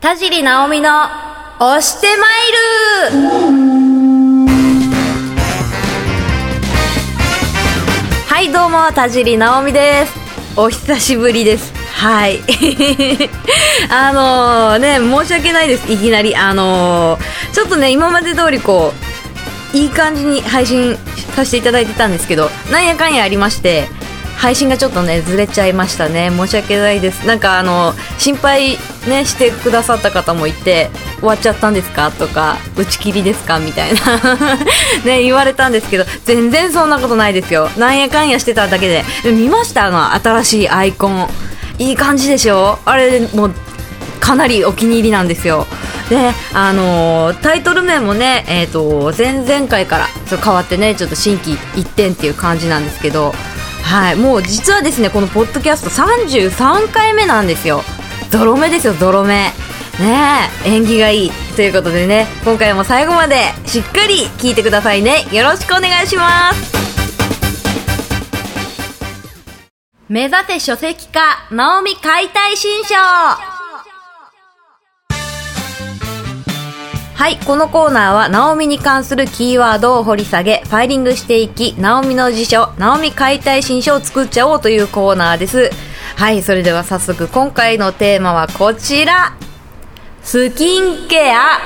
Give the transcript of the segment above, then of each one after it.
田尻直美の押してまいる。はいどうも田尻直美です。お久しぶりです。はい。あのね申し訳ないです。いきなり。あのー、ちょっとね今まで通りこういい感じに配信させていただいてたんですけどなんやかんやありまして配信がちょっとねずれちゃいましたね。申し訳ないです。なんかあの心配ねしてくださった方もいて終わっちゃったんですか？とか打ち切りですか？みたいな。ね言われたんですけど全然そんなことないですよ。なんやかんやしてただけで。見ました？あの新しいアイコン。いい感じでしょ？あれもうかなりお気に入りなんですよ。であのー、タイトル名もね、えーと、前々回からちょっと変わってねちょっと心機一転っていう感じなんですけどはいもう実はですねこのポッドキャスト33回目なんですよ。ゾロ目ですよゾロ目。ねえ縁起がいい。ということでね今回も最後までしっかり聞いてくださいね。よろしくお願いします。目指せ書籍化ナオミ解体新書はい、このコーナーは、ナオミに関するキーワードを掘り下げ、ファイリングしていき、ナオミの辞書、ナオミ解体新書を作っちゃおうというコーナーです。はい、それでは早速、今回のテーマはこちら。スキンケア。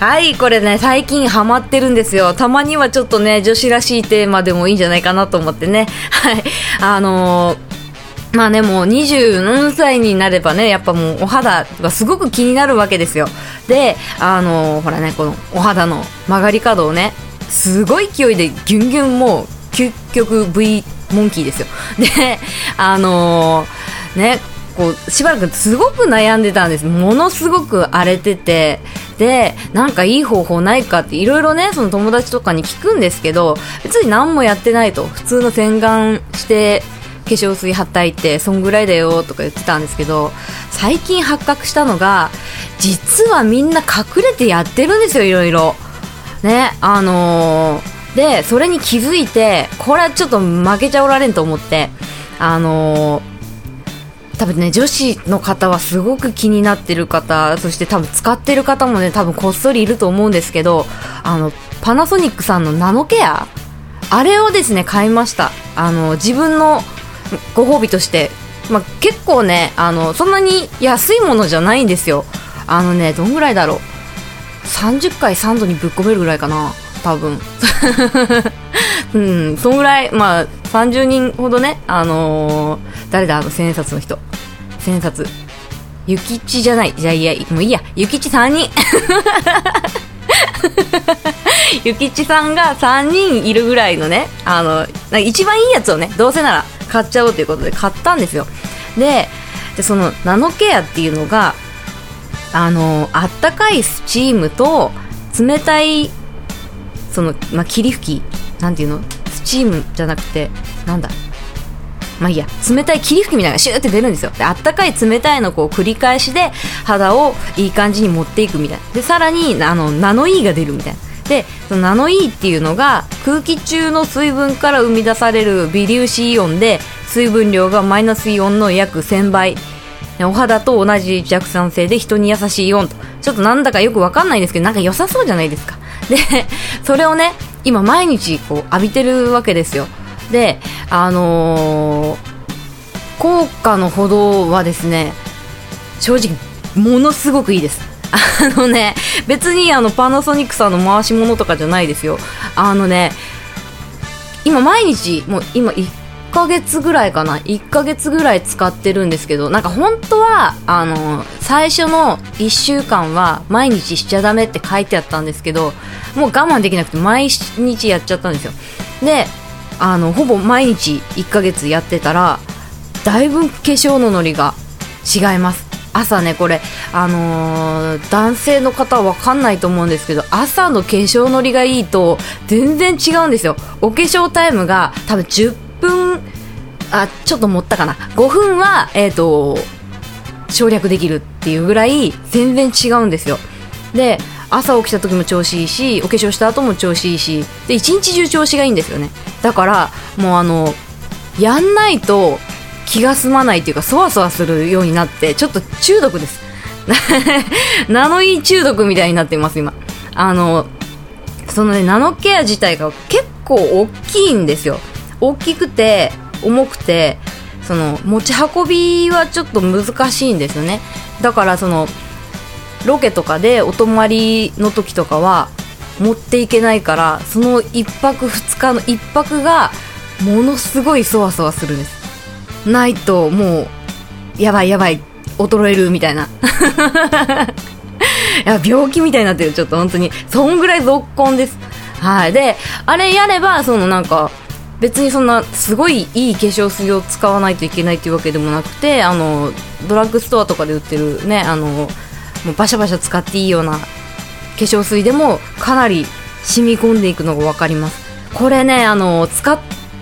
はい、これね、最近ハマってるんですよ。たまにはちょっとね、女子らしいテーマでもいいんじゃないかなと思ってね。はい、あのーまあね、もう27歳になればね、やっぱもうお肌がすごく気になるわけですよ。で、あのー、ほらね、このお肌の曲がり角をね、すごい勢いでギュンギュンもう究極 V モンキーですよ。で、あのー、ね、こう、しばらくすごく悩んでたんです。ものすごく荒れてて、で、なんかいい方法ないかっていろいろね、その友達とかに聞くんですけど、別に何もやってないと、普通の洗顔して、粧水はったいてそんぐらいだよとか言ってたんですけど最近発覚したのが実はみんな隠れてやってるんですよいろいろ。ねあのー、でそれに気づいてこれはちょっと負けちゃおられんと思ってあのー多分ね女子の方はすごく気になってる方そして多分使ってる方もね多分こっそりいると思うんですけどあのパナソニックさんのナノケア？あれをですね買いました。あの自分のご褒美として、まあ、結構ねあのそんなに安いものじゃないんですよ。あのねどんぐらいだろう。30回3度にぶっ込めるぐらいかな多分。うんそんぐらいまあ30人ほどねあのー、誰だ？あの千円札の人。千円札。ゆきちじゃない。じゃあいやもういいや。ゆきち3人ゆきちさんが3人いるぐらいのねあの一番いいやつをねどうせなら買っちゃおうということで買ったんですよ。ででそのナノケアっていうのがあのあったかいスチームと冷たいその、まあ、霧吹きなんていうの？スチームじゃなくてなんだ？まあいいや。冷たい霧吹きみたいなシューって出るんですよ。であったかい冷たいのこう繰り返しで肌をいい感じに持っていくみたいな。でさらにあのナノイーが出るみたいな。でそのナノイーっていうのが空気中の水分から生み出される微粒子イオンで水分量がマイナスイオンの約1000倍。お肌と同じ弱酸性で人に優しいイオンと。ちょっとなんだかよくわかんないですけどなんか良さそうじゃないですか。で それをね今毎日こう浴びてるわけですよ。であのー、効果のほどはですね正直ものすごくいいです。あのね、別にあのパナソニックさんの回し物とかじゃないですよ。あのね、今毎日、もう今1ヶ月ぐらいかな。1ヶ月ぐらい使ってるんですけど、なんか本当は、あの、最初の1週間は毎日しちゃダメって書いてあったんですけど、もう我慢できなくて毎日やっちゃったんですよ。で、あの、ほぼ毎日1ヶ月やってたら、だいぶ化粧のノリが違います。朝ねこれあのー、男性の方は分かんないと思うんですけど朝の化粧のりがいいと全然違うんですよ。お化粧タイムが多分10分あちょっと持ったかな。5分はえっ、ー、と省略できるっていうぐらい全然違うんですよ。で朝起きた時も調子いいしお化粧した後も調子いいしで一日中調子がいいんですよね。だからもうあのやんないと気が済まないっていうかそわそわするようになってちょっと中毒です ナノイー中毒みたいになってます、今。あの、そのね、ナノケア自体が結構大きいんですよ。大きくて、重くて、その、持ち運びはちょっと難しいんですよね。だからその、ロケとかでお泊まりの時とかは、持っていけないからその1泊2日の1泊がものすごいそわそわするんですないともうやばいやばい衰えるみたいな。いや病気みたいになってるちょっと本当に。そんぐらいぞっこんです。はい。であれやればそのなんか別にそんなすごいいい化粧水を使わないといけないっていうわけでもなくてあのドラッグストアとかで売ってるねあのもうバシャバシャ使っていいような化粧水でもかなり染み込んでいくのが分かります。これねあの使っ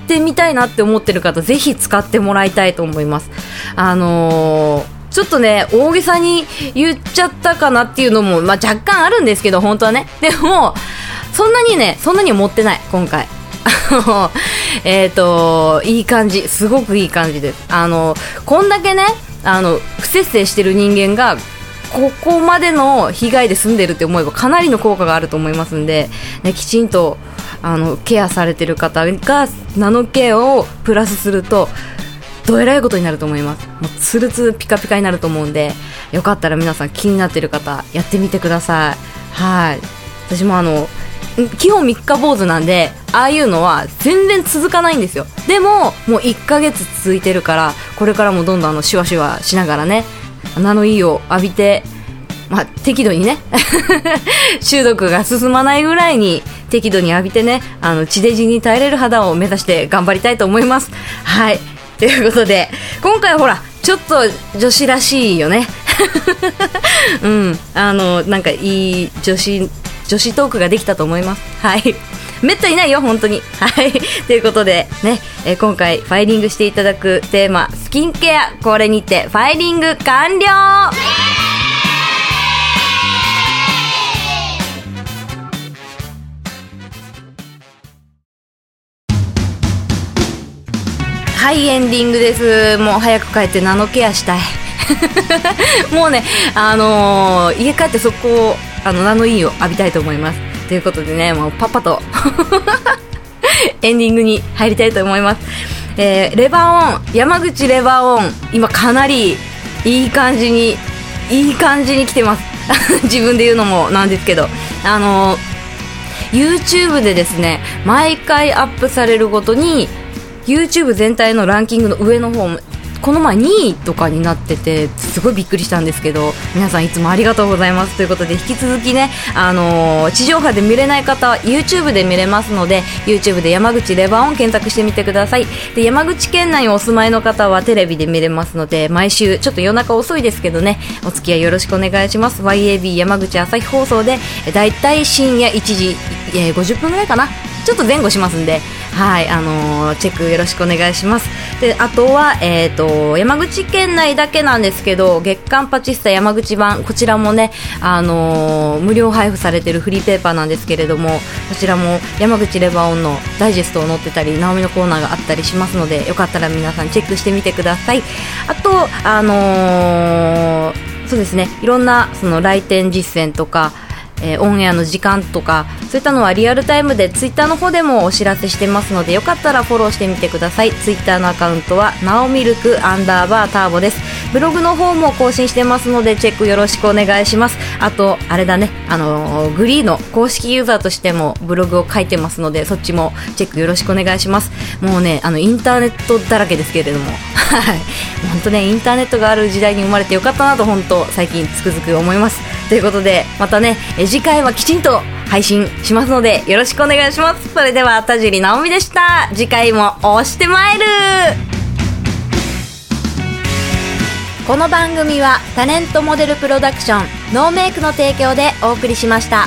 てみたいなって思ってる方ぜひ使ってもらいたいと思いますあのーちょっとね、大げさに言っちゃったかなっていうのも、まあ、若干あるんですけど、本当はね。でも、そんなにね、そんなに持ってない、今回。えっと、いい感じ。すごくいい感じです。あの、こんだけね、あの、不節制してる人間が、ここまでの被害で済んでるって思えばかなりの効果があると思いますんで、ね、きちんとあのケアされてる方がナノケアをプラスするとどえらいことになると思います。もうツルツルピカピカになると思うんでよかったら皆さん気になってる方やってみてください。はい。私もあの基本3日坊主なんでああいうのは全然続かないんですよ。でももう1ヶ月続いてるからこれからもどんどんあのシュワシュワしながらねナノイーを浴びてまあ、適度にね 中毒が進まないぐらいに適度に浴びてねあの地デジに耐えれる肌を目指して頑張りたいと思いますはいということで、今回ほら、ちょっと女子らしいよね。うん、あの、なんかいい女子、女子トークができたと思います。はい。めったにないよ、本当に。はい。ということで、ね、え、今回ファイリングしていただくテーマ、スキンケア、これにてファイリング完了はいエンディングです。もう早く帰ってナノケアしたい。もうねあのー、家帰ってそこをあのナノイーを浴びたいと思います。ということでねもうパパと エンディングに入りたいと思います、えー、レバーオン山口レバーオン今かなりいい感じにいい感じに来てます。自分で言うのもなんですけど。あのー、YouTube でですね毎回アップされるごとに YouTube 全体のランキングの上の方この前2位とかになっててすごいびっくりしたんですけど皆さんいつもありがとうございます。ということで引き続きね、あのー、地上波で見れない方は YouTube で見れますので YouTube で山口レバーを検索してみてください。で山口県内にお住まいの方はテレビで見れますので毎週ちょっと夜中遅いですけどねお付き合いよろしくお願いします。YAB 山口朝日放送でだいたい深夜1時、えー、50分ぐらいかな？ちょっと前後しますんではい、あのー、チェックよろしくお願いします。で、あとは、えっ、ー、と、山口県内だけなんですけど、月刊パチスタ山口版、こちらもね、あのー、無料配布されてるフリーペーパーなんですけれども、こちらも山口レバーオンのダイジェストを載ってたり、ナオミのコーナーがあったりしますので、よかったら皆さんチェックしてみてください。あと、あのそうですね、いろんなその来店実践とか、えー、オンエアの時間とかそういったのはリアルタイムでツイッターの方でもお知らせしてますのでよかったらフォローしてみてください。ツイッターのアカウントはなおミルクアンダーバーターボです。ブログの方も更新してますのでチェックよろしくお願いします。あとあれだね。あのー、グリーの公式ユーザーとしてもブログを書いてますのでそっちもチェックよろしくお願いします。もうねあのインターネットだらけですけれども。はい。本当ねインターネットがある時代に生まれてよかったなと本当最近つくづく思います。ということでまたね次回はきちんと配信しますのでよろしくお願いします。それでは田尻直美でした。次回も押してまいる。この番組はタレントモデルプロダクションノーメイクの提供でお送りしました。